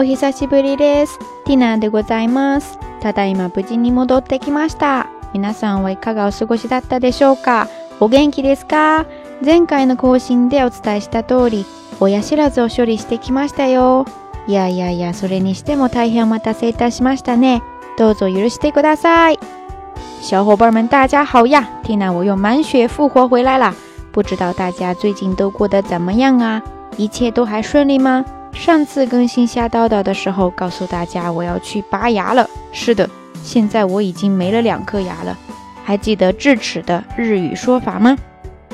お久しぶりです。ティナでございます。ただいま無事に戻ってきました。皆さんはいかがお過ごしだったでしょうかお元気ですか前回の更新でお伝えした通り、親知らずを処理してきましたよ。いやいやいや、それにしても大変お待たせいたしましたね。どうぞ許してください。小伙伴们，大家好呀！ィナ我又満血復活回来啦！不知道大家最近都过得怎么样啊？一切都还顺利吗？上次更新瞎叨叨的时候，告诉大家我要去拔牙了。是的，现在我已经没了两颗牙了。还记得智齿的日语说法吗？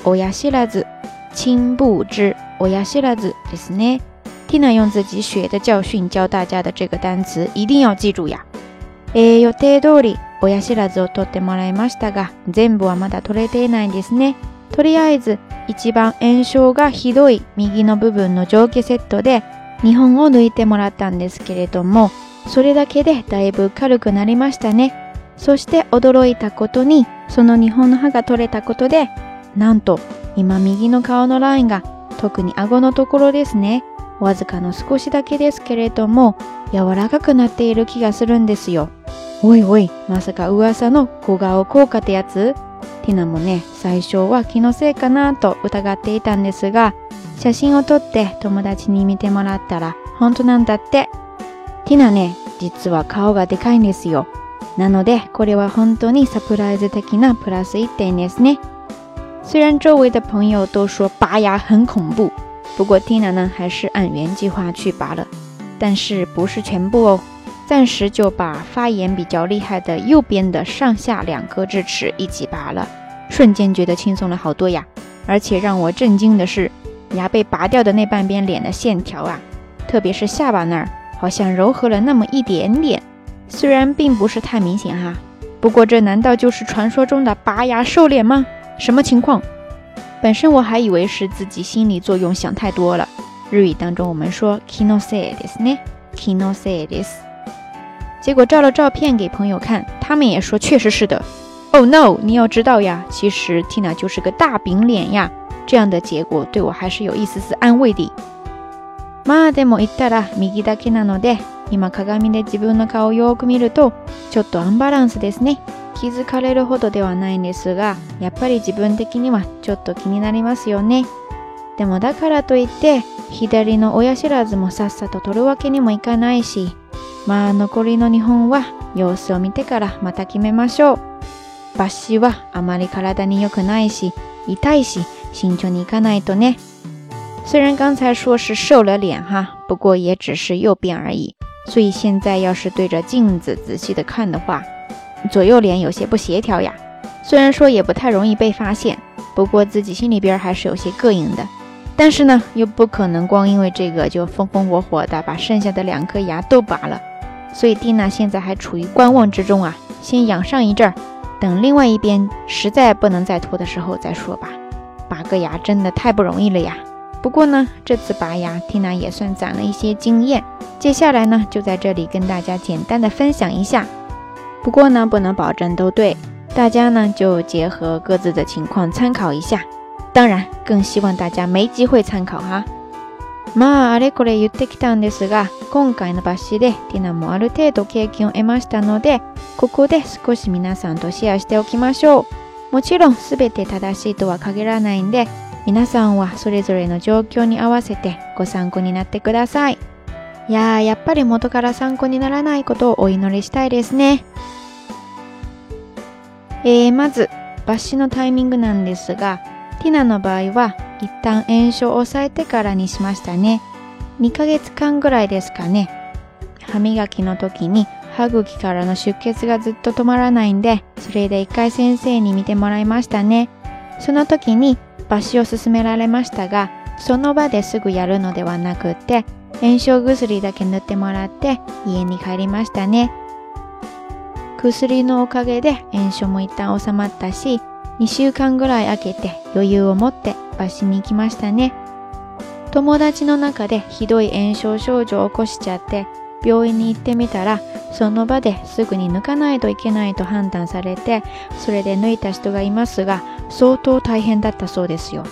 オヤシラ子，亲不知。オヤシラ子就是呢。听了用自己血的教训教大家的这个单词，一定要记住呀。え予定通り、オヤシラ子を取ってもらいましたが、全部はまだ取れてないですね。とりあえず、一番炎症がひどい右の部分の上下セットで。日本を抜いてもらったんですけれども、それだけでだいぶ軽くなりましたね。そして驚いたことに、その日本の歯が取れたことで、なんと今右の顔のラインが特に顎のところですね。わずかの少しだけですけれども、柔らかくなっている気がするんですよ。おいおい、まさか噂の小顔効果ってやつティナもね、最初は気のせいかなと疑っていたんですが、写真を撮って友達に見てもらったら本当なんだって。ティナね、実は顔がでかいんですよ。なので、これは本当にサプライズ的なプラス1点ですね。虽然周围的朋友都说拔牙很恐怖，不过 Tina 呢还是按原计划去拔了，但是不是全部哦。暂时就把发炎比较厉害的右边的上下两颗智齿一起拔了，瞬间觉得轻松了好多呀！而且让我震惊的是，牙被拔掉的那半边脸的线条啊，特别是下巴那儿，好像柔和了那么一点点，虽然并不是太明显哈。不过这难道就是传说中的拔牙瘦脸吗？什么情况？本身我还以为是自己心理作用想太多了。日语当中我们说 “kino seides ne”，“kino seides”。结果照了照片给朋友看，他们也说确实是的。Oh no！你要知道呀，其实 Tina 就是个大饼脸呀。这样的结果对我还是有一丝丝安慰的。まあでも言ったら右だけなので、今鏡で自分の顔をよく見ると、ちょっとアンバランスですね。気づかれるほどではないんですが、やっぱり自分的にはちょっと気になりますよね。でもだからといって、左の親知らずもさっさと取るわけにもいかないし、まあ残りの日本は様子を見てからまた決めましょう。拔しはあまり体に良くないし痛いし心にかないとね。虽然刚才说是瘦了脸哈，不过也只是右边而已。所以现在要是对着镜子仔细的看的话，左右脸有些不协调呀。虽然说也不太容易被发现，不过自己心里边还是有些膈应的。但是呢，又不可能光因为这个就风风火火的把剩下的两颗牙都拔了，所以蒂娜现在还处于观望之中啊，先养上一阵，等另外一边实在不能再拖的时候再说吧。拔个牙真的太不容易了呀！不过呢，这次拔牙蒂娜也算攒了一些经验，接下来呢就在这里跟大家简单的分享一下，不过呢不能保证都对，大家呢就结合各自的情况参考一下。当然、更希望大家没机会参考哈。まあ、あれこれ言ってきたんですが、今回の抜歯でティナもある程度経験を得ましたので、ここで少し皆さんとシェアしておきましょう。もちろん全て正しいとは限らないんで、皆さんはそれぞれの状況に合わせてご参考になってください。いやー、やっぱり元から参考にならないことをお祈りしたいですね。えー、まず、抜歯のタイミングなんですが、ティナの場合は一旦炎症を抑えてからにしましたね。2ヶ月間ぐらいですかね。歯磨きの時に歯茎からの出血がずっと止まらないんで、それで一回先生に見てもらいましたね。その時に抜歯を勧められましたが、その場ですぐやるのではなくって、炎症薬だけ塗ってもらって家に帰りましたね。薬のおかげで炎症も一旦収まったし、2週間ぐらい空けて余裕を持って抜歯に行きましたね。友達の中でひどい炎症症状を起こしちゃって病院に行ってみたらその場ですぐに抜かないといけないと判断されてそれで抜いた人がいますが相当大変だったそうですよ。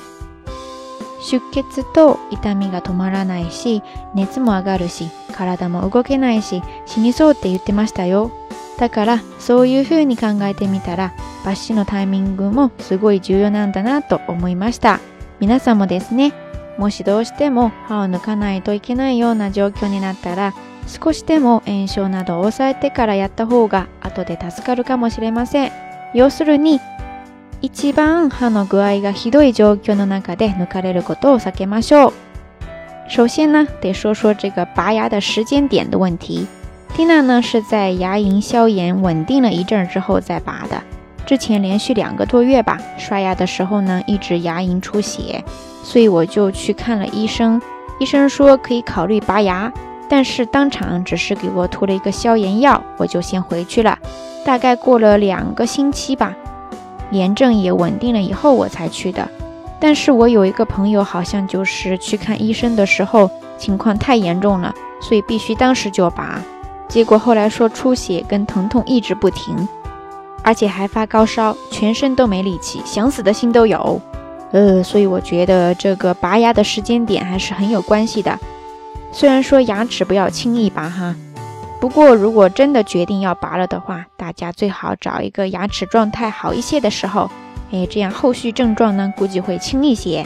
出血と痛みが止まらないし熱も上がるし体も動けないし死にそうって言ってましたよ。だからそういう風に考えてみたらバッシのタイミングもすごい重要なんだなと思いました皆さんもですねもしどうしても歯を抜かないといけないような状況になったら少しでも炎症などを抑えてからやった方が後で助かるかもしれません要するに一番歯の具合がひどい状況の中で抜かれることを避けましょう首先呢，得说说这个拔牙的时间点的问题。蒂娜呢是在牙龈消炎稳定了一阵之后再拔的。之前连续两个多月吧，刷牙的时候呢一直牙龈出血，所以我就去看了医生。医生说可以考虑拔牙，但是当场只是给我涂了一个消炎药，我就先回去了。大概过了两个星期吧，炎症也稳定了以后我才去的。但是我有一个朋友好像就是去看医生的时候情况太严重了，所以必须当时就拔。结果后来说出血跟疼痛一直不停，而且还发高烧，全身都没力气，想死的心都有。呃，所以我觉得这个拔牙的时间点还是很有关系的。虽然说牙齿不要轻易拔哈，不过如果真的决定要拔了的话，大家最好找一个牙齿状态好一些的时候，哎，这样后续症状呢估计会轻一些。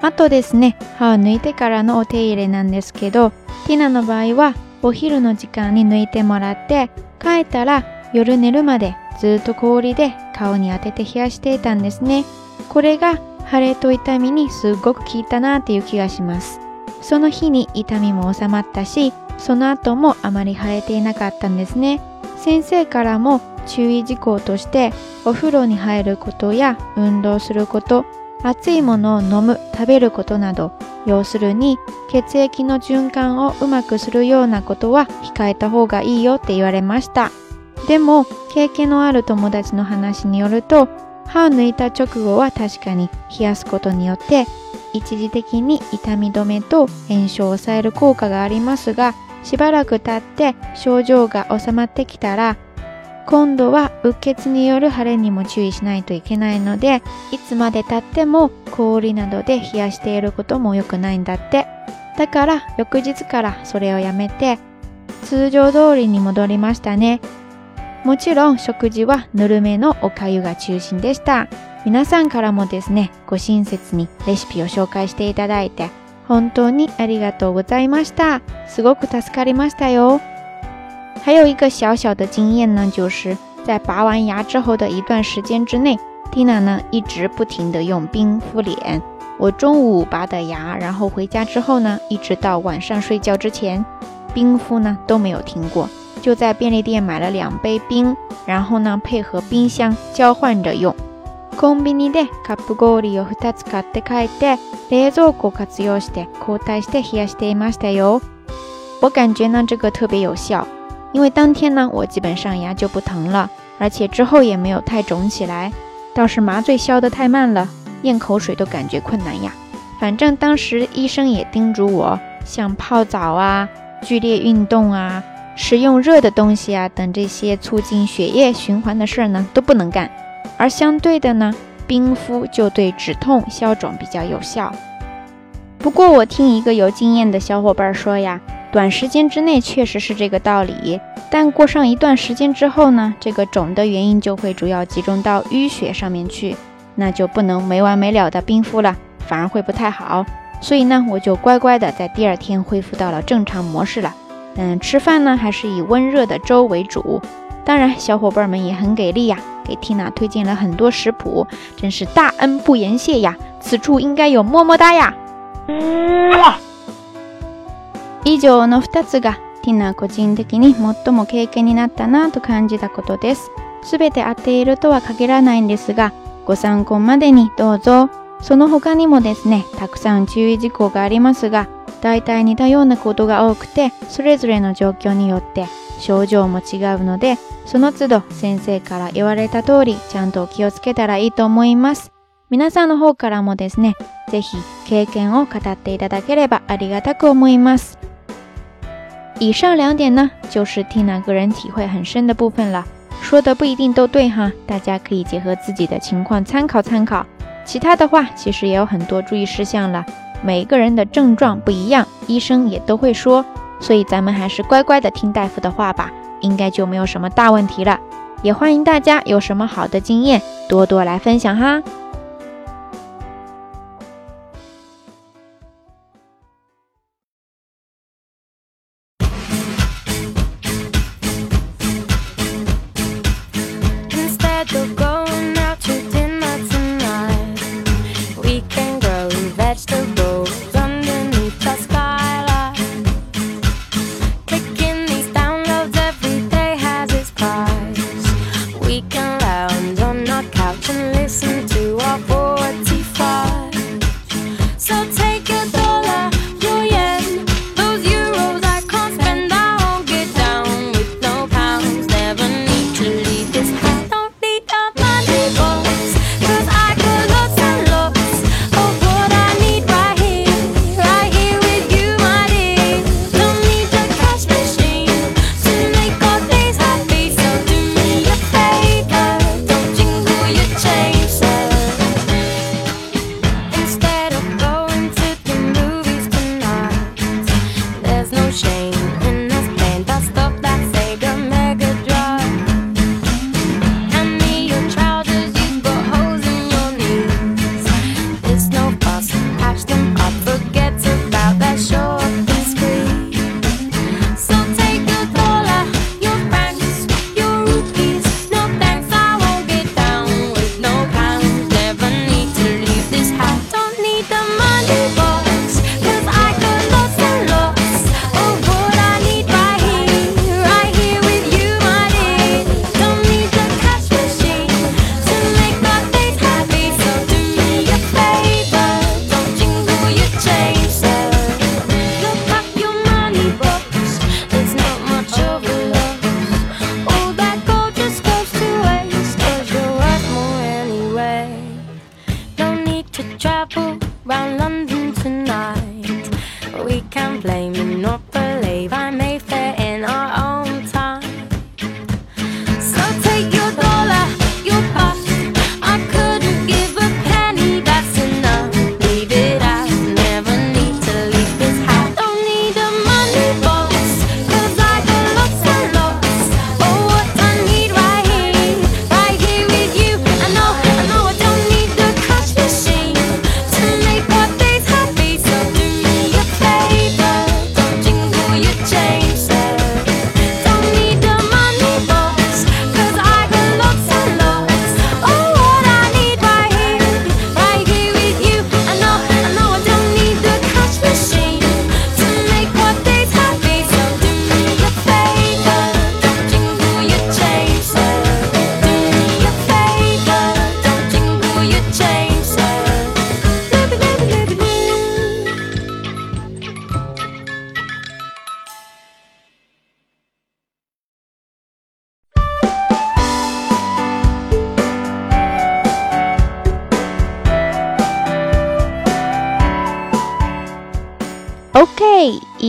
あとですね、歯を抜いてからの手入れなんですけど、ティナの場合は。お昼の時間に抜いてもらって帰ったら夜寝るまでずっと氷で顔に当てて冷やしていたんですねこれが腫れと痛みにすごく効いたなっていう気がしますその日に痛みも治まったしその後もあまり腫れていなかったんですね先生からも注意事項としてお風呂に入ることや運動すること熱いものを飲む、食べることなど、要するに血液の循環をうまくするようなことは控えた方がいいよって言われました。でも、経験のある友達の話によると、歯を抜いた直後は確かに冷やすことによって一時的に痛み止めと炎症を抑える効果がありますがしばらく経って症状が治まってきたら今度はうっ血による腫れにも注意しないといけないのでいつまでたっても氷などで冷やしていることも良くないんだってだから翌日からそれをやめて通常通りに戻りましたねもちろん食事はぬるめのおかゆが中心でした皆さんからもですねご親切にレシピを紹介していただいて本当にありがとうございましたすごく助かりましたよ还有一个小小的经验呢，就是在拔完牙之后的一段时间之内，Tina 呢一直不停的用冰敷脸。我中午拔的牙，然后回家之后呢，一直到晚上睡觉之前，冰敷呢都没有停过。就在便利店买了两杯冰，然后呢配合冰箱交换着用。我感觉呢这个特别有效。因为当天呢，我基本上牙就不疼了，而且之后也没有太肿起来，倒是麻醉消得太慢了，咽口水都感觉困难呀。反正当时医生也叮嘱我，像泡澡啊、剧烈运动啊、食用热的东西啊等这些促进血液循环的事儿呢，都不能干。而相对的呢，冰敷就对止痛消肿比较有效。不过我听一个有经验的小伙伴说呀。短时间之内确实是这个道理，但过上一段时间之后呢，这个肿的原因就会主要集中到淤血上面去，那就不能没完没了的冰敷了，反而会不太好。所以呢，我就乖乖的在第二天恢复到了正常模式了。嗯，吃饭呢还是以温热的粥为主。当然，小伙伴们也很给力呀，给 Tina 推荐了很多食谱，真是大恩不言谢呀。此处应该有么么哒呀。以上の2つがティナ個人的に最も経験になったなと感じたことです。すべて当ているとは限らないんですが、ご参考までにどうぞ。その他にもですね、たくさん注意事項がありますが、大体似たようなことが多くて、それぞれの状況によって症状も違うので、その都度先生から言われた通り、ちゃんと気をつけたらいいと思います。皆さんの方からもですね、ぜひ経験を語っていただければありがたく思います。以上两点呢，就是听两个人体会很深的部分了，说的不一定都对哈，大家可以结合自己的情况参考参考。其他的话，其实也有很多注意事项了，每一个人的症状不一样，医生也都会说，所以咱们还是乖乖的听大夫的话吧，应该就没有什么大问题了。也欢迎大家有什么好的经验，多多来分享哈。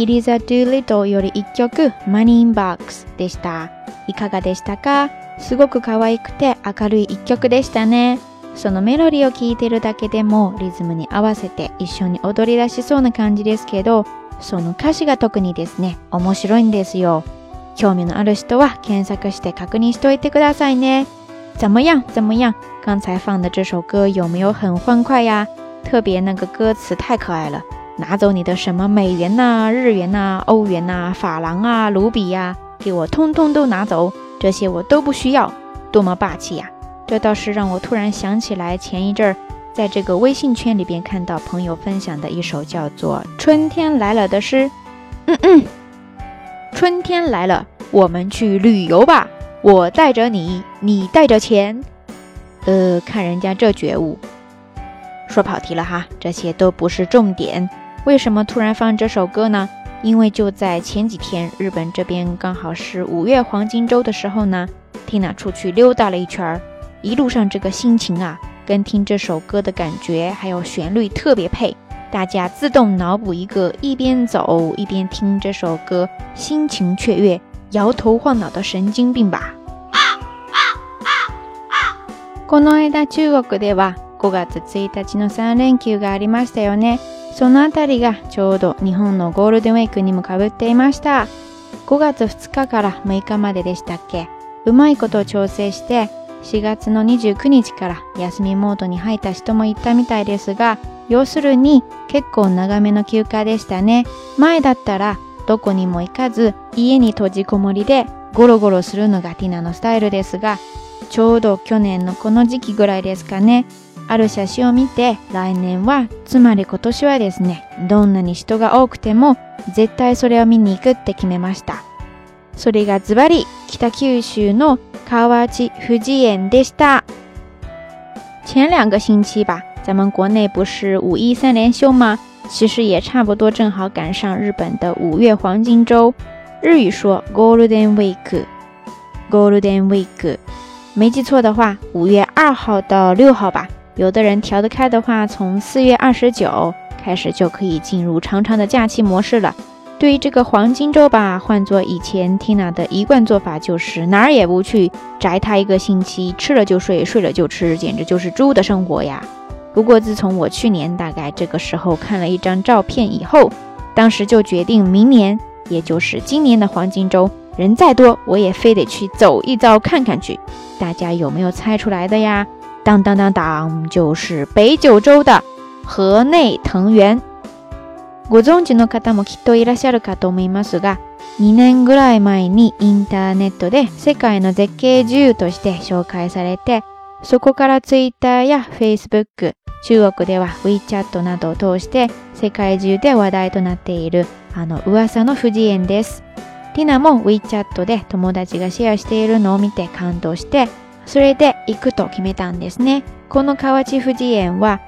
イリザ・ドゥ・リトより1曲、マニー・イン・バックスでした。いかがでしたかすごく可愛くて明るい1曲でしたね。そのメロディーを聴いてるだけでもリズムに合わせて一緒に踊り出しそうな感じですけど、その歌詞が特にですね、面白いんですよ。興味のある人は検索して確認しておいてくださいね。怎么样？怎么样？刚才放的这首歌有没有很欢快呀？特别那个歌词太可爱了。拿走你的什么美元呐、日元呐、欧元呐、法郎啊、卢比呀，给我通通都拿走，这些我都不需要，多么霸气呀！这倒是让我突然想起来，前一阵儿在这个微信圈里边看到朋友分享的一首叫做《春天来了》的诗。嗯嗯，春天来了，我们去旅游吧，我带着你，你带着钱。呃，看人家这觉悟。说跑题了哈，这些都不是重点。为什么突然放这首歌呢？因为就在前几天，日本这边刚好是五月黄金周的时候呢。Tina 出去溜达了一圈儿，一路上这个心情啊，跟听这首歌的感觉还有旋律特别配。大家自动脑补一个一边走一边听这首歌，心情雀跃、摇头晃脑的神经病吧。この間中国では5月1日の三連休がありましたよね。その辺りがちょうど日本のゴールデンウィークにもかぶっていました。5月2日から6日まででしたっけうまいことを調整して4月の29日から休みモードに入った人もいたみたいですが、要するに結構長めの休暇でしたね。前だったらどこにも行かず家に閉じこもりでゴロゴロするのがティナのスタイルですが、ちょうど去年のこの時期ぐらいですかね、ある写真を見て来年は、つまり今年はですね、どんなに人が多くても絶対それを見に行くって決めました。それがズバリ北九州の河内富士園でした。前两个星期吧，咱们国内不是五一三連休吗？其实也差不多，正好赶上日本的五月黄金周。日语说 Golden Week，Golden Week，没记错的话，五月二号到六号吧。有的人调得开的话，从四月二十九开始就可以进入长长的假期模式了。对于这个黄金周吧，换做以前 Tina 的一贯做法就是哪儿也不去，宅它一个星期，吃了就睡，睡了就吃，简直就是猪的生活呀。不过自从我去年大概这个时候看了一张照片以后，当时就决定明年，也就是今年的黄金周，人再多我也非得去走一遭看看去。大家有没有猜出来的呀？当当当当，就是北九州的河内藤原。ご存知の方もきっといらっしゃるかと思いますが、2年ぐらい前にインターネットで世界の絶景自由として紹介されて、そこから Twitter や Facebook、中国では WeChat などを通して世界中で話題となっているあの噂の富士園です。ティナも WeChat で友達がシェアしているのを見て感動してそれで行くと決めたんですね。この河内富士園は、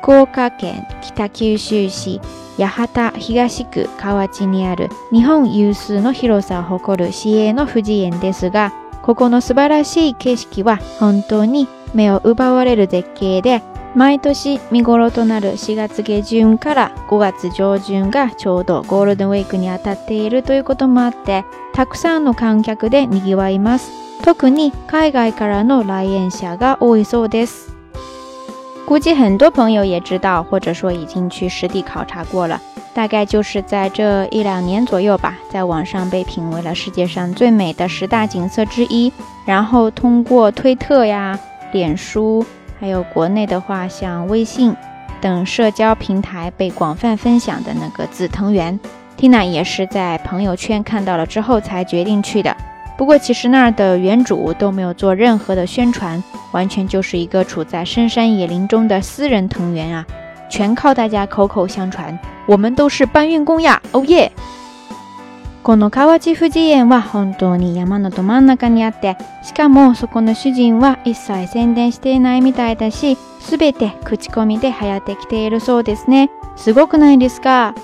福岡県北九州市八幡東区河内にある日本有数の広さを誇る市営の富士園ですが、ここの素晴らしい景色は本当に目を奪われる絶景で、毎年見頃となる4月下旬から5月上旬がちょうどゴールデンウィークにあたっているということもあって、たくさんの観客で賑わいます。特に海外からの来園者が多いそうです。估计很多朋友也知道，或者说已经去实地考察过了，大概就是在这一两年左右吧，在网上被评为了世界上最美的十大景色之一，然后通过推特呀、脸书，还有国内的话像微信等社交平台被广泛分享的那个紫藤园，Tina 也是在朋友圈看到了之后才决定去的。不过，其实那儿的园主都没有做任何的宣传，完全就是一个处在深山野林中的私人藤原啊，全靠大家口口相传。我们都是搬运工呀，Oh しかもそこの主人は一切宣伝していないみたいだし、すべて口コミで流行てきているそうですね。すごくないですか？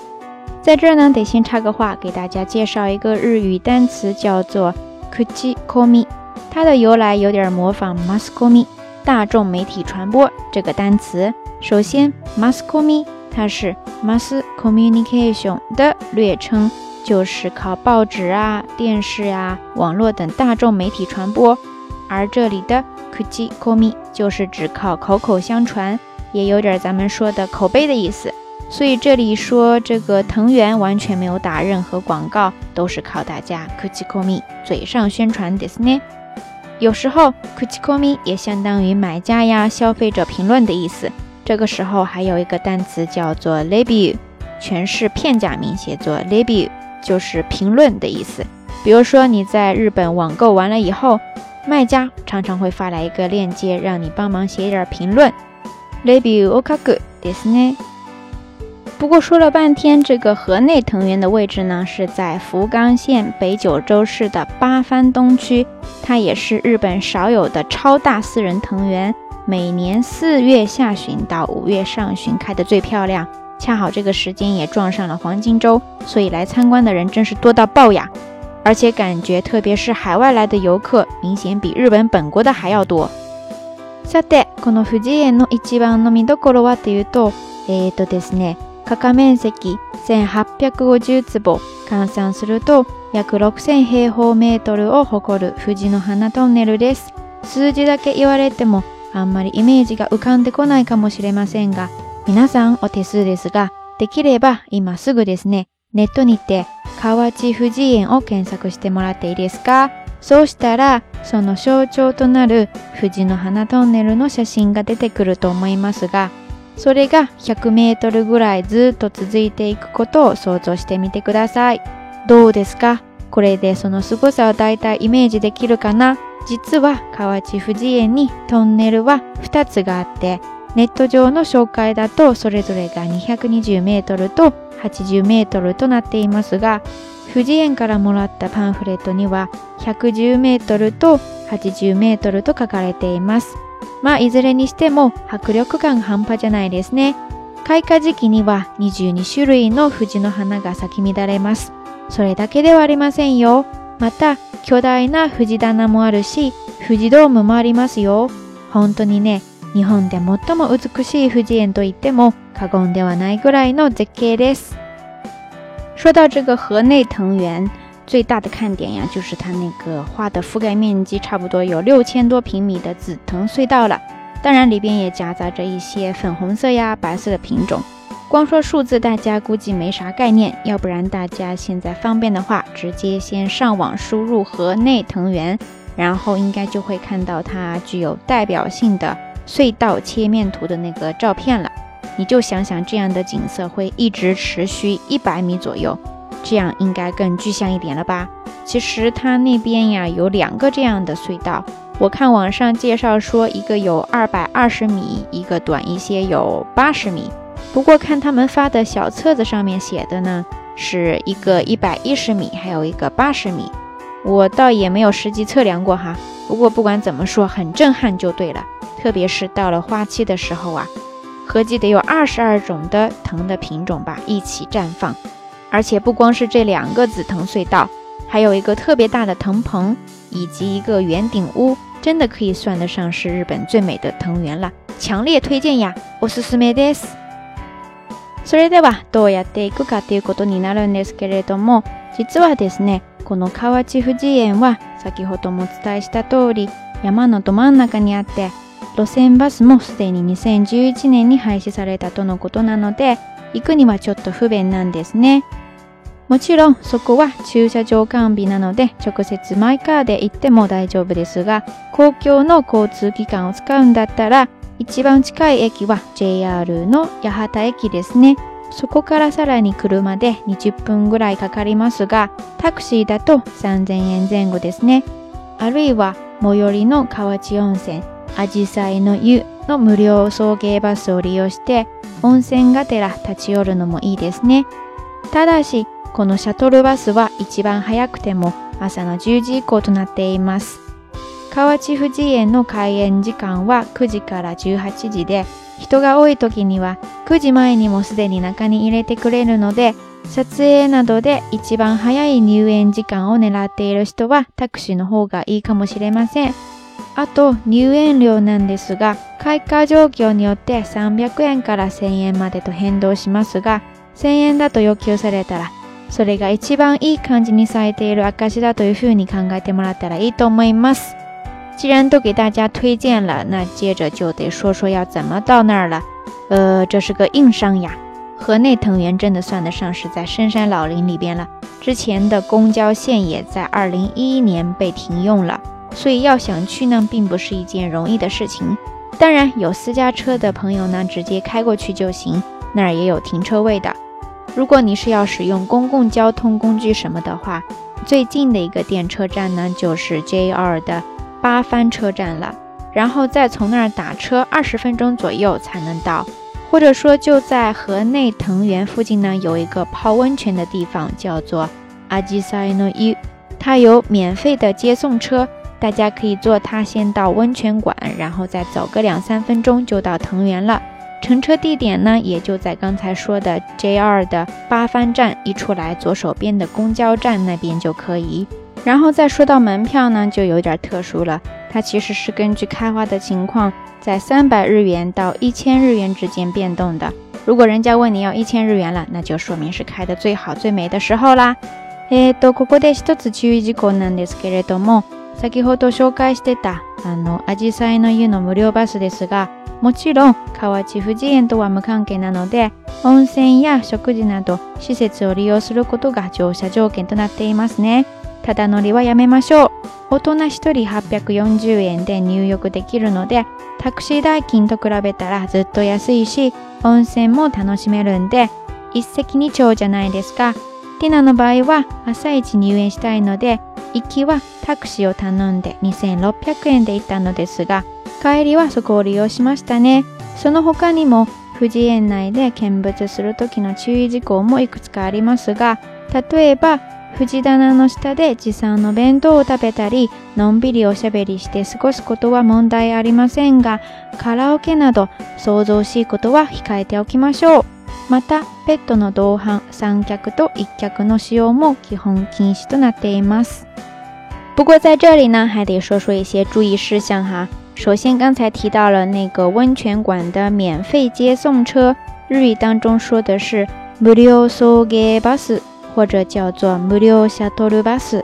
在这呢，得先插个话，给大家介绍一个日语单词，叫做。Kuchikomi，它的由来有点模仿 m a s k o m i 大众媒体传播这个单词。首先，masscomi 它是 m a s communication 的略称，就是靠报纸啊、电视啊、网络等大众媒体传播；而这里的 kuchikomi 就是只靠口口相传，也有点咱们说的口碑的意思。所以这里说这个藤原完全没有打任何广告，都是靠大家口 m i 嘴上宣传 Disney。有时候口 m i 也相当于买家呀、消费者评论的意思。这个时候还有一个单词叫做レビュー，全是片假名写作レビュー，就是评论的意思。比如说你在日本网购完了以后，卖家常常会发来一个链接，让你帮忙写点儿评论。レビュー d i s n e y 不过说了半天，这个河内藤原的位置呢，是在福冈县北九州市的八幡东区。它也是日本少有的超大私人藤原，每年四月下旬到五月上旬开的最漂亮，恰好这个时间也撞上了黄金周，所以来参观的人真是多到爆呀！而且感觉，特别是海外来的游客，明显比日本本国的还要多。さて、この富士園の一番の見どころはというと、えーとですね。加賀面積1850坪換算すると約6000平方メートルを誇る藤の花トンネルです数字だけ言われてもあんまりイメージが浮かんでこないかもしれませんが皆さんお手数ですができれば今すぐですねネットにて河内藤園を検索してもらっていいですかそうしたらその象徴となる藤の花トンネルの写真が出てくると思いますがそれが100メートルぐらいずっと続いていくことを想像してみてください。どうですかこれでその凄さを大体イメージできるかな実は河内藤園にトンネルは2つがあって、ネット上の紹介だとそれぞれが220メートルと80メートルとなっていますが、藤園からもらったパンフレットには110メートルと80メートルと書かれています。まあいずれにしても迫力感半端じゃないですね。開花時期には22種類の藤の花が咲き乱れます。それだけではありませんよ。また巨大な藤棚もあるし、藤ドームもありますよ。本当にね、日本で最も美しい藤園と言っても過言ではないぐらいの絶景です。说到这个河内藤最大的看点呀，就是它那个画的覆盖面积差不多有六千多平米的紫藤隧道了。当然里边也夹杂着一些粉红色呀、白色的品种。光说数字，大家估计没啥概念。要不然大家现在方便的话，直接先上网输入河内藤园，然后应该就会看到它具有代表性的隧道切面图的那个照片了。你就想想，这样的景色会一直持续一百米左右。这样应该更具象一点了吧？其实它那边呀有两个这样的隧道，我看网上介绍说一个有二百二十米，一个短一些有八十米。不过看他们发的小册子上面写的呢，是一个一百一十米，还有一个八十米。我倒也没有实际测量过哈。不过不管怎么说，很震撼就对了。特别是到了花期的时候啊，合计得有二十二种的藤的品种吧，一起绽放。而且不光是这两个紫藤隧道，还有一个特别大的藤棚，以及一个圆顶屋，真的可以算得上是日本最美的藤原了。强烈推荐呀！おすすめです。それではどうやっていくかということになるんですけれども、実はですね、この河内富士園は先ほどもお伝えした通り、山のど真ん中にあって、路線バスもすでに2011年に廃止されたとのことなので、行くにはちょっと不便なんですね。もちろんそこは駐車場完備なので直接マイカーで行っても大丈夫ですが公共の交通機関を使うんだったら一番近い駅は JR の八幡駅ですねそこからさらに車で20分ぐらいかかりますがタクシーだと3000円前後ですねあるいは最寄りの河内温泉あじさいの湯の無料送迎バスを利用して温泉がてら立ち寄るのもいいですねただしこのシャトルバスは一番早くても朝の10時以降となっています。河内富士園の開園時間は9時から18時で、人が多い時には9時前にもすでに中に入れてくれるので、撮影などで一番早い入園時間を狙っている人はタクシーの方がいいかもしれません。あと入園料なんですが、開花状況によって300円から1000円までと変動しますが、1000円だと要求されたらそれが一番いい感じにされている、明確だというふうに考えてもらったらいいと思います。既然都给大家推荐了，那接着就得说说要怎么到那儿了。呃，这是个硬伤呀。河内藤原真的算得上是在深山老林里边了。之前的公交线也在二零一一年被停用了，所以要想去呢，并不是一件容易的事情。当然，有私家车的朋友呢，直接开过去就行，那儿也有停车位的。如果你是要使用公共交通工具什么的话，最近的一个电车站呢，就是 JR 的八番车站了。然后再从那儿打车二十分钟左右才能到，或者说就在河内藤原附近呢，有一个泡温泉的地方叫做阿吉萨伊诺伊，它有免费的接送车，大家可以坐它先到温泉馆，然后再走个两三分钟就到藤原了。乘车地点呢，也就在刚才说的 JR 的八幡站一出来，左手边的公交站那边就可以。然后再说到门票呢，就有点特殊了，它其实是根据开花的情况，在三百日元到一千日元之间变动的。如果人家问你要一千日元了，那就说明是开的最好最美的时候啦。あの、アジサイの湯の無料バスですが、もちろん河内富士園とは無関係なので、温泉や食事など施設を利用することが乗車条件となっていますね。ただ乗りはやめましょう。大人1人840円で入浴できるので、タクシー代金と比べたらずっと安いし、温泉も楽しめるんで、一石二鳥じゃないですか。ティナの場合は朝一入園したいので、行きはタクシーを頼んで2600円で行ったのですが、帰りはそこを利用しましたね。その他にも、富士園内で見物する時の注意事項もいくつかありますが、例えば、藤棚の下で持参の弁当を食べたり、のんびりおしゃべりして過ごすことは問題ありませんが、カラオケなど、騒々しいことは控えておきましょう。また、ペットの同伴、三脚と一脚の使用も基本禁止となっています。不过在这里呢，还得说说一些注意事项哈。首先，刚才提到了那个温泉馆的免费接送车，日语当中说的是無料送迎バス或者叫做無料シャトルバス，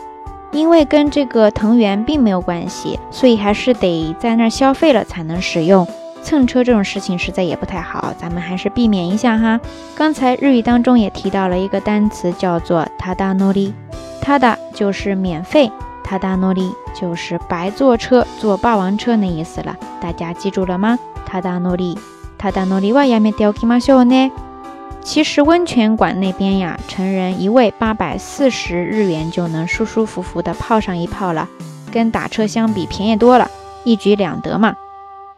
因为跟这个藤原并没有关系，所以还是得在那消费了才能使用。蹭车这种事情实在也不太好，咱们还是避免一下哈。刚才日语当中也提到了一个单词，叫做“タ达诺利”，タ达就是免费，タ达诺利就是白坐车、坐霸王车那意思了。大家记住了吗？タ达诺利，タ达诺利はやめときますよね。其实温泉馆那边呀，成人一位八百四十日元就能舒舒服服的泡上一泡了，跟打车相比便宜多了，一举两得嘛。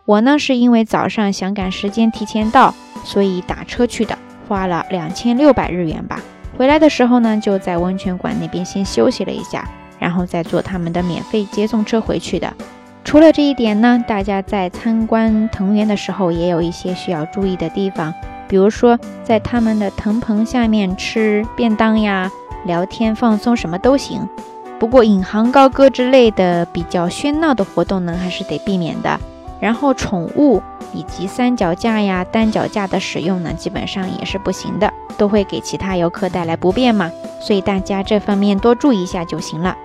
我呢，是因为早上想赶时间提前到，所以打车去的，花了两千六百日元吧。回来的时候呢，就在温泉馆那边先休息了一下，然后再坐他们的免费接送车回去的。除了这一点呢，大家在参观藤原的时候也有一些需要注意的地方，比如说在他们的藤棚下面吃便当呀、聊天放松什么都行。不过引吭高歌之类的比较喧闹的活动呢，还是得避免的。然后，宠物以及三脚架呀、单脚架的使用呢，基本上也是不行的，都会给其他游客带来不便嘛，所以大家这方面多注意一下就行了。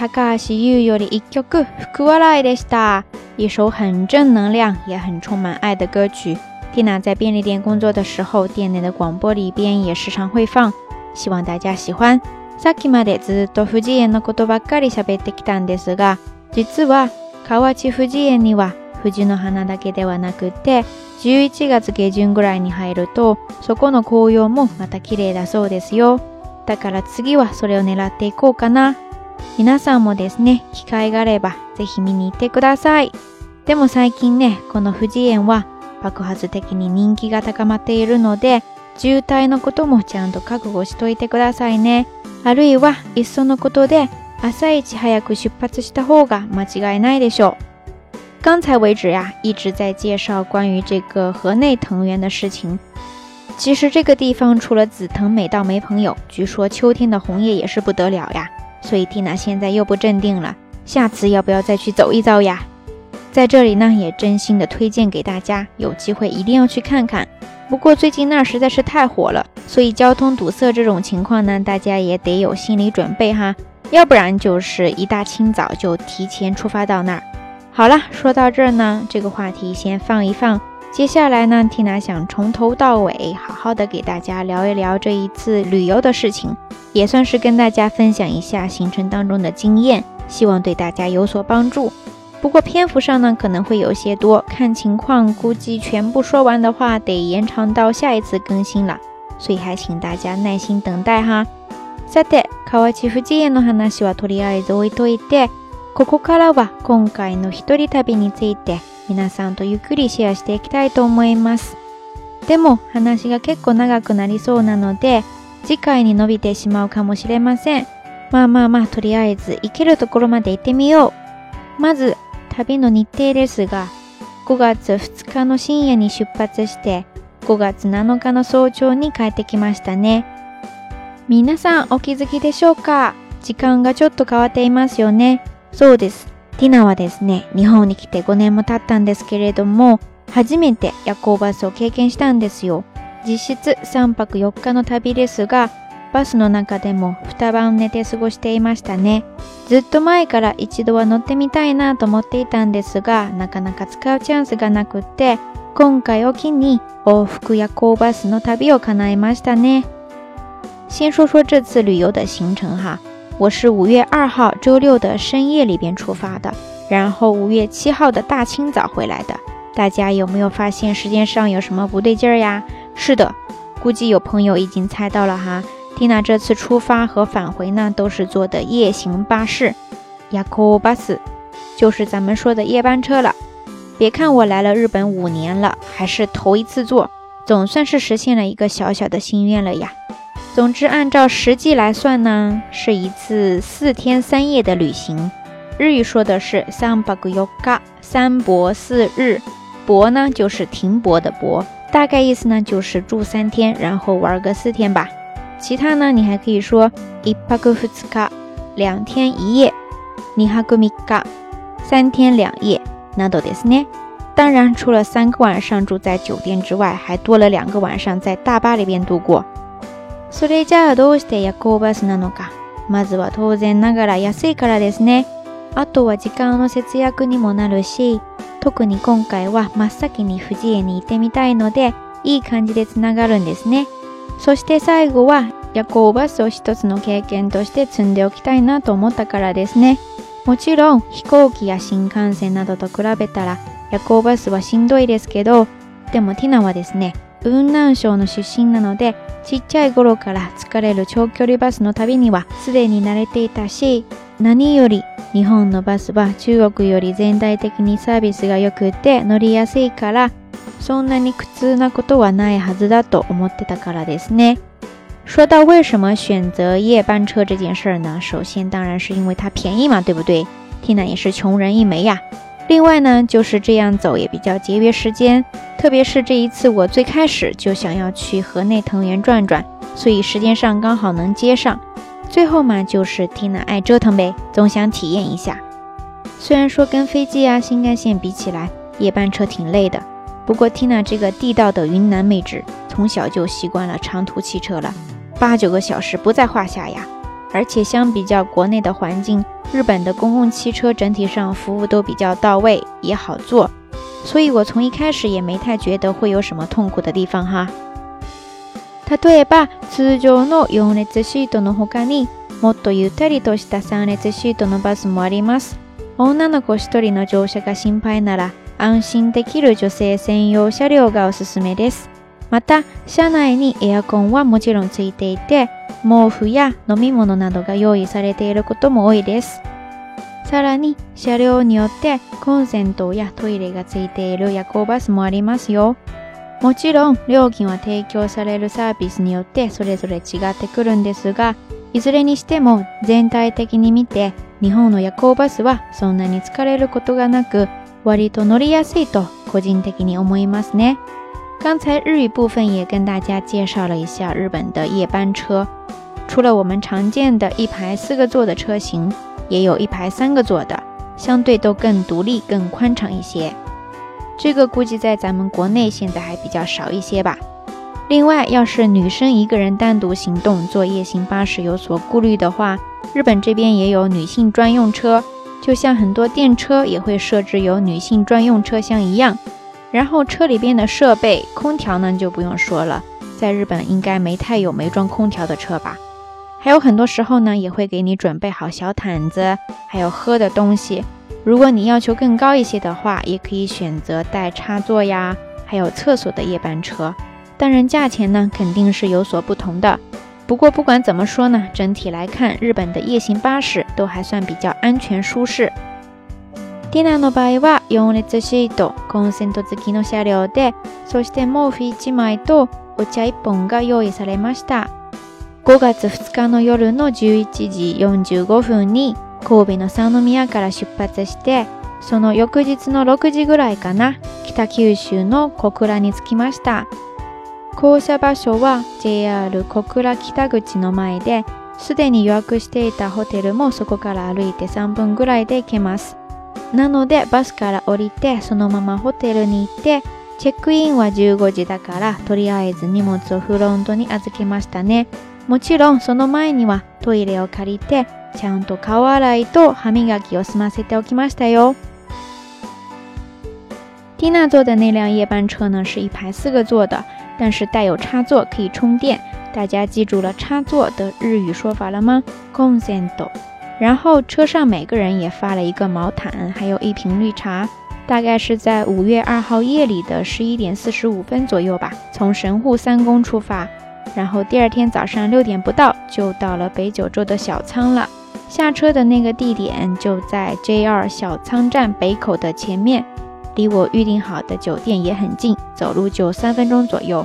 高橋優より一曲「福笑い」でした，一首很正能量也很充满爱的歌曲。蒂娜在便利店工作的时候，店内的广播里边也时常会放，希望大家喜欢。さっきまでずっと富士園のことばっかり喋ってきたんですが、実は河内富士園には士の花だけではなくて、11月下旬ぐらいに入ると、そこの紅葉もまた綺麗だそうですよ。だから次はそれを狙っていこうかな。皆さんもですね、機会があればぜひ見に行ってください。でも最近ね、この富士園は爆発的に人気が高まっているので、渋滞のこともちゃんと覚悟しといてくださいね。あるいはいっそのことで朝一早く出発した方が間違いないでしょう。刚才为止呀、啊，一直在介绍关于这个河内藤原的事情。其实这个地方除了紫藤美到没朋友，据说秋天的红叶也是不得了呀。所以蒂娜现在又不镇定了，下次要不要再去走一遭呀？在这里呢，也真心的推荐给大家，有机会一定要去看看。不过最近那儿实在是太火了，所以交通堵塞这种情况呢，大家也得有心理准备哈，要不然就是一大清早就提前出发到那儿。好了，说到这儿呢，这个话题先放一放。接下来呢，缇娜想从头到尾好好的给大家聊一聊这一次旅游的事情，也算是跟大家分享一下行程当中的经验，希望对大家有所帮助。不过篇幅上呢可能会有些多，看情况估计全部说完的话得延长到下一次更新了，所以还请大家耐心等待哈。サテ、カワチフジエノハナシワトリアにといて、ここからは今回の一人旅について。皆さんとゆっくりシェアしていきたいと思います。でも話が結構長くなりそうなので、次回に伸びてしまうかもしれません。まあまあまあ、とりあえず行けるところまで行ってみよう。まず、旅の日程ですが、5月2日の深夜に出発して、5月7日の早朝に帰ってきましたね。皆さんお気づきでしょうか時間がちょっと変わっていますよね。そうです。ティナはですね、日本に来て5年も経ったんですけれども、初めて夜行バスを経験したんですよ。実質3泊4日の旅ですが、バスの中でも2晩寝て過ごしていましたね。ずっと前から一度は乗ってみたいなと思っていたんですが、なかなか使うチャンスがなくって、今回を機に往復夜行バスの旅を叶えましたね。先说说这次旅游的行程哈。我是五月二号周六的深夜里边出发的，然后五月七号的大清早回来的。大家有没有发现时间上有什么不对劲儿呀？是的，估计有朋友已经猜到了哈。蒂娜这次出发和返回呢，都是坐的夜行巴士，夜库巴斯，就是咱们说的夜班车了。别看我来了日本五年了，还是头一次坐，总算是实现了一个小小的心愿了呀。总之，按照实际来算呢，是一次四天三夜的旅行。日语说的是“三泊四日”，“三泊四日”泊呢就是停泊的泊，大概意思呢就是住三天，然后玩个四天吧。其他呢，你还可以说“一泊二日”、“两天一夜”、“二哈个米嘎”、“三天两夜”、“那多的是呢”。当然，除了三个晚上住在酒店之外，还多了两个晚上在大巴里边度过。それじゃあどうして夜行バスなのか。まずは当然ながら安いからですね。あとは時間の節約にもなるし、特に今回は真っ先に富士江に行ってみたいので、いい感じでつながるんですね。そして最後は夜行バスを一つの経験として積んでおきたいなと思ったからですね。もちろん飛行機や新幹線などと比べたら夜行バスはしんどいですけど、でもティナはですね、雲南省の出身なのでちっちゃい頃から疲れる長距離バスの旅にはすでに慣れていたし何より日本のバスは中国より全体的にサービスが良くて乗りやすいからそんなに苦痛なことはないはずだと思ってたからですね。说到为什么选择夜班车这件事儿呢？首先当然是因为它便宜嘛，对不对？缇娜也是穷人一枚呀、啊。另外呢，就是这样走也比较节约时间，特别是这一次我最开始就想要去河内藤原转转，所以时间上刚好能接上。最后嘛，就是 Tina 爱折腾呗，总想体验一下。虽然说跟飞机啊新干线比起来，夜班车挺累的，不过 Tina 这个地道的云南妹纸，从小就习惯了长途汽车了，八九个小时不在话下呀。而且相比较国内的环境，日本的公共汽车整体上服务都比较到位，也好坐，所以我从一开始也没太觉得会有什么痛苦的地方哈。例えば、通常の両列シートの他に、もっとゆったりとした三列シートのバスもあります。女の子一人の乗車が心配なら、安心できる女性専用車両がおすすめです。また車内にエアコンはもちろんついていて毛布や飲み物などが用意されていることも多いですさらに車両によってコンセントやトイレがついている夜行バスもありますよもちろん料金は提供されるサービスによってそれぞれ違ってくるんですがいずれにしても全体的に見て日本の夜行バスはそんなに疲れることがなく割と乗りやすいと個人的に思いますね。刚才日语部分也跟大家介绍了一下日本的夜班车，除了我们常见的一排四个座的车型，也有一排三个座的，相对都更独立、更宽敞一些。这个估计在咱们国内现在还比较少一些吧。另外，要是女生一个人单独行动坐夜行巴士有所顾虑的话，日本这边也有女性专用车，就像很多电车也会设置有女性专用车厢一样。然后车里边的设备，空调呢就不用说了，在日本应该没太有没装空调的车吧。还有很多时候呢，也会给你准备好小毯子，还有喝的东西。如果你要求更高一些的话，也可以选择带插座呀，还有厕所的夜班车。当然，价钱呢肯定是有所不同的。不过不管怎么说呢，整体来看，日本的夜行巴士都还算比较安全舒适。ティナの場合は4列シート、コンセント付きの車両で、そして毛布1枚とお茶1本が用意されました。5月2日の夜の11時45分に神戸の三宮から出発して、その翌日の6時ぐらいかな、北九州の小倉に着きました。降車場所は JR 小倉北口の前で、すでに予約していたホテルもそこから歩いて3分ぐらいで行けます。なのでバスから降りてそのままホテルに行ってチェックインは15時だからとりあえず荷物をフロントに預けましたね。もちろんその前にはトイレを借りてちゃんと顔洗いと歯磨きを済ませておきましたよ。蒂娜坐的那辆夜班车呢，是一排四个座的，但是带有插座可以充电。大家记住了插座的日语说法了吗？コンセント。然后车上每个人也发了一个毛毯，还有一瓶绿茶。大概是在五月二号夜里的十一点四十五分左右吧，从神户三宫出发，然后第二天早上六点不到就到了北九州的小仓了。下车的那个地点就在 JR 小仓站北口的前面，离我预定好的酒店也很近，走路就三分钟左右。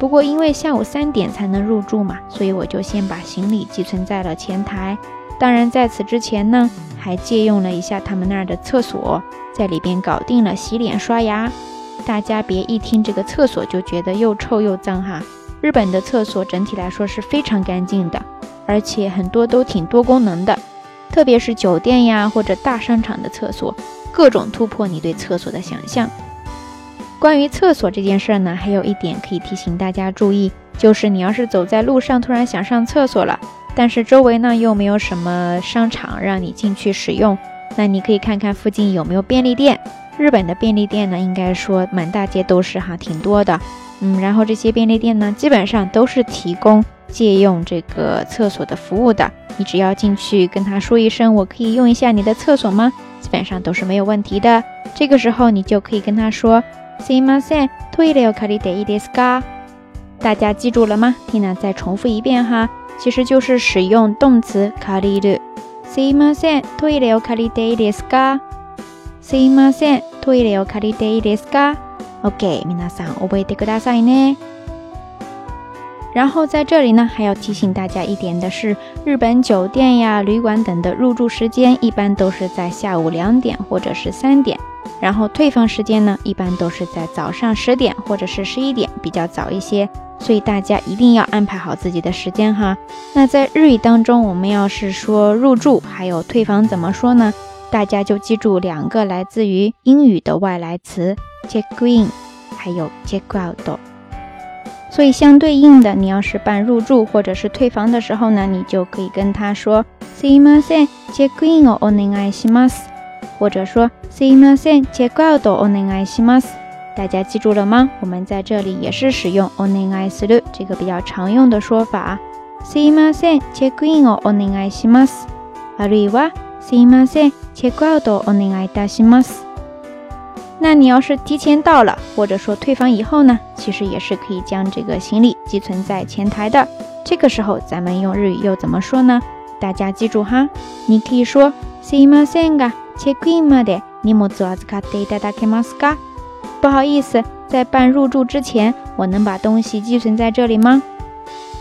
不过因为下午三点才能入住嘛，所以我就先把行李寄存在了前台。当然，在此之前呢，还借用了一下他们那儿的厕所，在里边搞定了洗脸刷牙。大家别一听这个厕所就觉得又臭又脏哈，日本的厕所整体来说是非常干净的，而且很多都挺多功能的，特别是酒店呀或者大商场的厕所，各种突破你对厕所的想象。关于厕所这件事儿呢，还有一点可以提醒大家注意，就是你要是走在路上突然想上厕所了。但是周围呢又没有什么商场让你进去使用，那你可以看看附近有没有便利店。日本的便利店呢，应该说满大街都是哈，挺多的。嗯，然后这些便利店呢，基本上都是提供借用这个厕所的服务的。你只要进去跟他说一声“我可以用一下你的厕所吗”，基本上都是没有问题的。这个时候你就可以跟他说 s e e m y s o n t o i r e c a r i d e i s k a 大家记住了吗？Tina 再重复一遍哈。其实就是使用动词“かりる”。すいません、トイレを借りていいですか？すいません、トイレを借りていいですか？OK、皆さん、覚えてくださいね。然后在这里呢，还要提醒大家一点的是，日本酒店呀、旅馆等的入住时间一般都是在下午两点或者是三点，然后退房时间呢，一般都是在早上十点或者是十一点，比较早一些。所以大家一定要安排好自己的时间哈。那在日语当中，我们要是说入住还有退房怎么说呢？大家就记住两个来自于英语的外来词 “check in” 还有 “check out”。所以相对应的，你要是办入住或者是退房的时候呢，你就可以跟他说“ s e e m い s o n check in をお願いします”，或者说“ s e e m い s o n check out をお願いします”。大家记住了吗？我们在这里也是使用 o n e n i s u 这个比较常用的说法。すいません、チェックインを o n e i します。あるいはすいません、チェックアウトを o n e n i いたします。那你要是提前到了，或者说退房以后呢，其实也是可以将这个行李寄存在前台的。这个时候咱们用日语又怎么说呢？大家记住哈，你可以说すいませんが、チェックインまで荷物預かっていただけますか？不好意思，在办入住之前，我能把东西寄存在这里吗？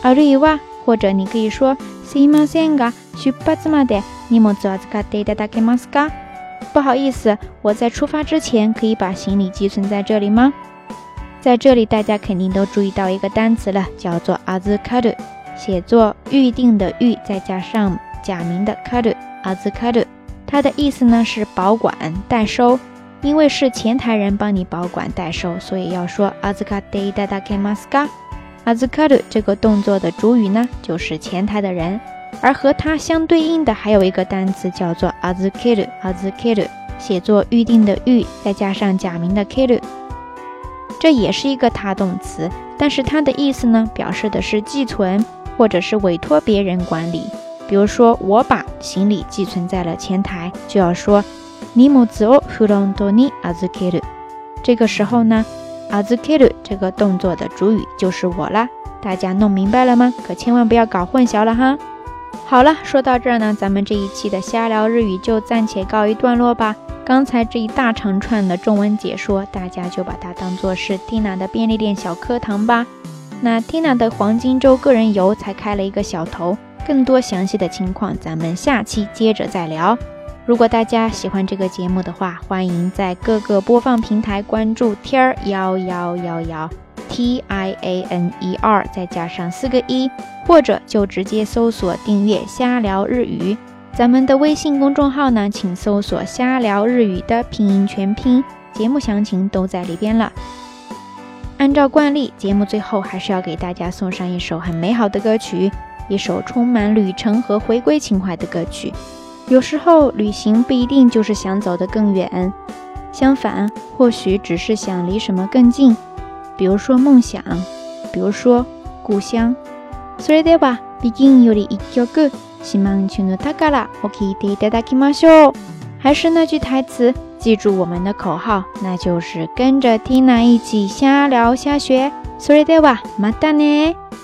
阿瑞瓦，或者你可以说 “simasenga shupazma de n i m o z a z a de d a k i m a s a 不好意思，我在出发之前可以把行李寄存在这里吗？在这里，大家肯定都注意到一个单词了，叫做 “azkado”，写作“预定”的“预”再加上“假名”的 “kado”，“azkado”，它的意思呢是保管、代收。因为是前台人帮你保管代收，所以要说 a z k a d e da dake m a s ka。a z k a r 这个动作的主语呢，就是前台的人，而和它相对应的还有一个单词叫做 a z k a r u a z k a r u 写作预定的预，再加上假名的 k i r u 这也是一个他动词，但是它的意思呢，表示的是寄存或者是委托别人管理。比如说，我把行李寄存在了前台，就要说。你母子哦，フロンティアズケル。这个时候呢，アズケル这个动作的主语就是我啦。大家弄明白了吗？可千万不要搞混淆了哈。好了，说到这儿呢，咱们这一期的瞎聊日语就暂且告一段落吧。刚才这一大长串的中文解说，大家就把它当做是 Tina 的便利店小课堂吧。那 Tina 的黄金周个人游才开了一个小头，更多详细的情况，咱们下期接着再聊。如果大家喜欢这个节目的话，欢迎在各个播放平台关注天儿幺幺幺幺 T I A N E R 再加上四个一，或者就直接搜索订阅“瞎聊日语”。咱们的微信公众号呢，请搜索“瞎聊日语”的拼音全拼，节目详情都在里边了。按照惯例，节目最后还是要给大家送上一首很美好的歌曲，一首充满旅程和回归情怀的歌曲。有时候旅行不一定就是想走得更远，相反，或许只是想离什么更近，比如说梦想，比如说故乡。还是那句台词，记住我们的口号，那就是跟着 Tina 一起瞎聊瞎学。た见。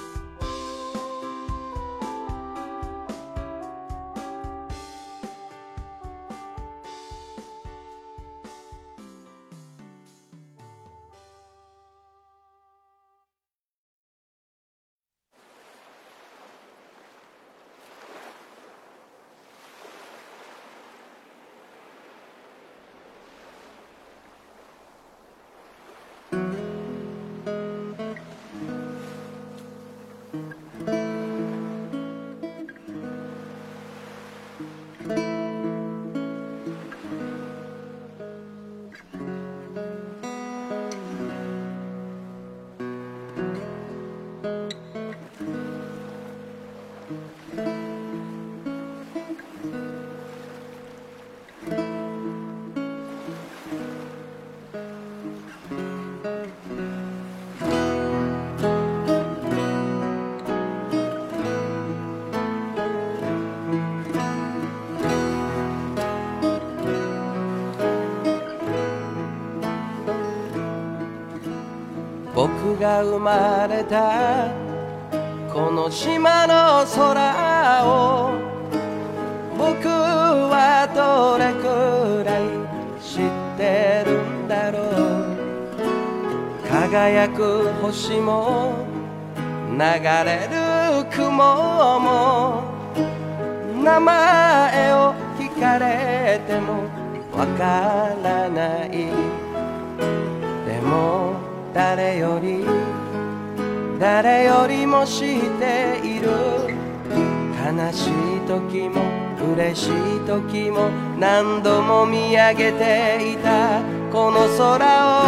僕が生まれたこの島の空を僕はどれくらい知ってるんだろう輝く星も流れる雲も名前を聞かれてもわからないでも誰より誰よりも知っている悲しい時も嬉しい時も何度も見上げていたこの空を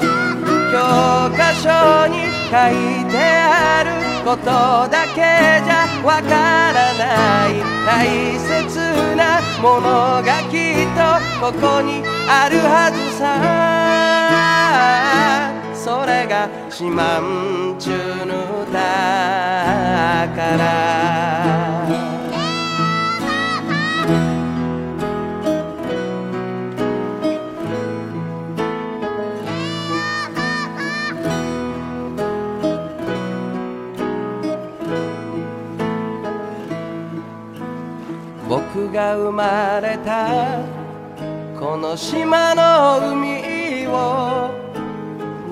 教科書に書いてあることだけじゃわからない大切なものがきっとここにあるはずさそれが島んちのだから僕が生まれたこの島の海を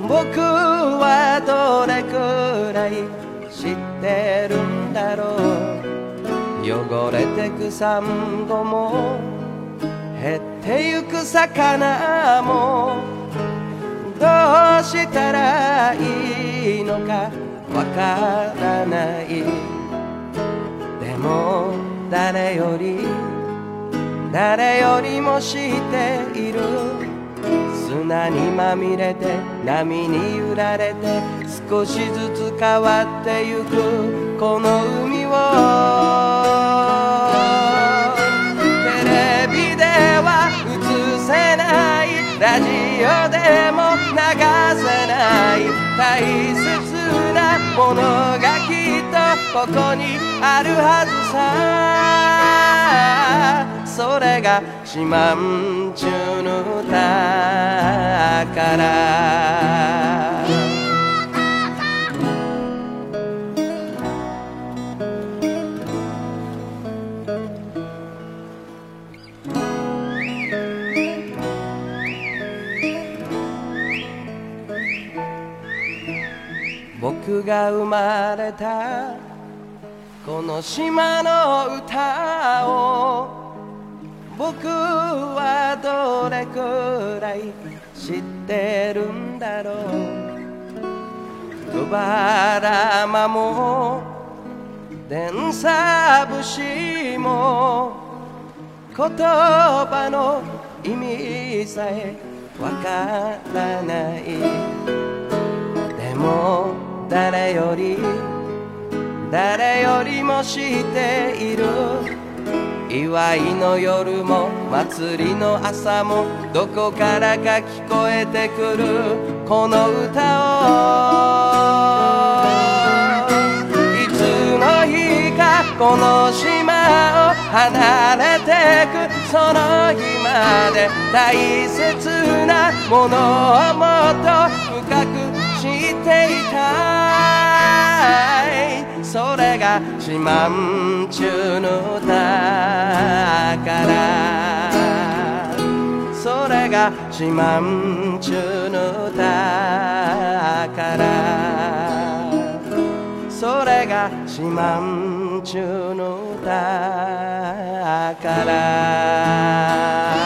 僕はどれくらい知ってるんだろう汚れてくサンゴも減ってゆく魚もどうしたらいいのかわからないでも誰より誰よりも知っている砂にまみれて波に揺られて少しずつ変わってゆくこの海をテレビでは映せないラジオでも流せない大切なものがきっとここにあるはずさそれが島んちゅうの宝僕が生まれたこの島の歌を僕はどれくらい知ってるんだろうくばらまも伝ぶしも言葉の意味さえわからないでも誰より誰よりも知っている祝いの夜も祭りの朝もどこからか聞こえてくるこの歌をいつの日かこの島を離れてくその日まで大切なものをもっと深く知っていたいそれが自慢中のからそれが自慢中のからそれが自慢中のから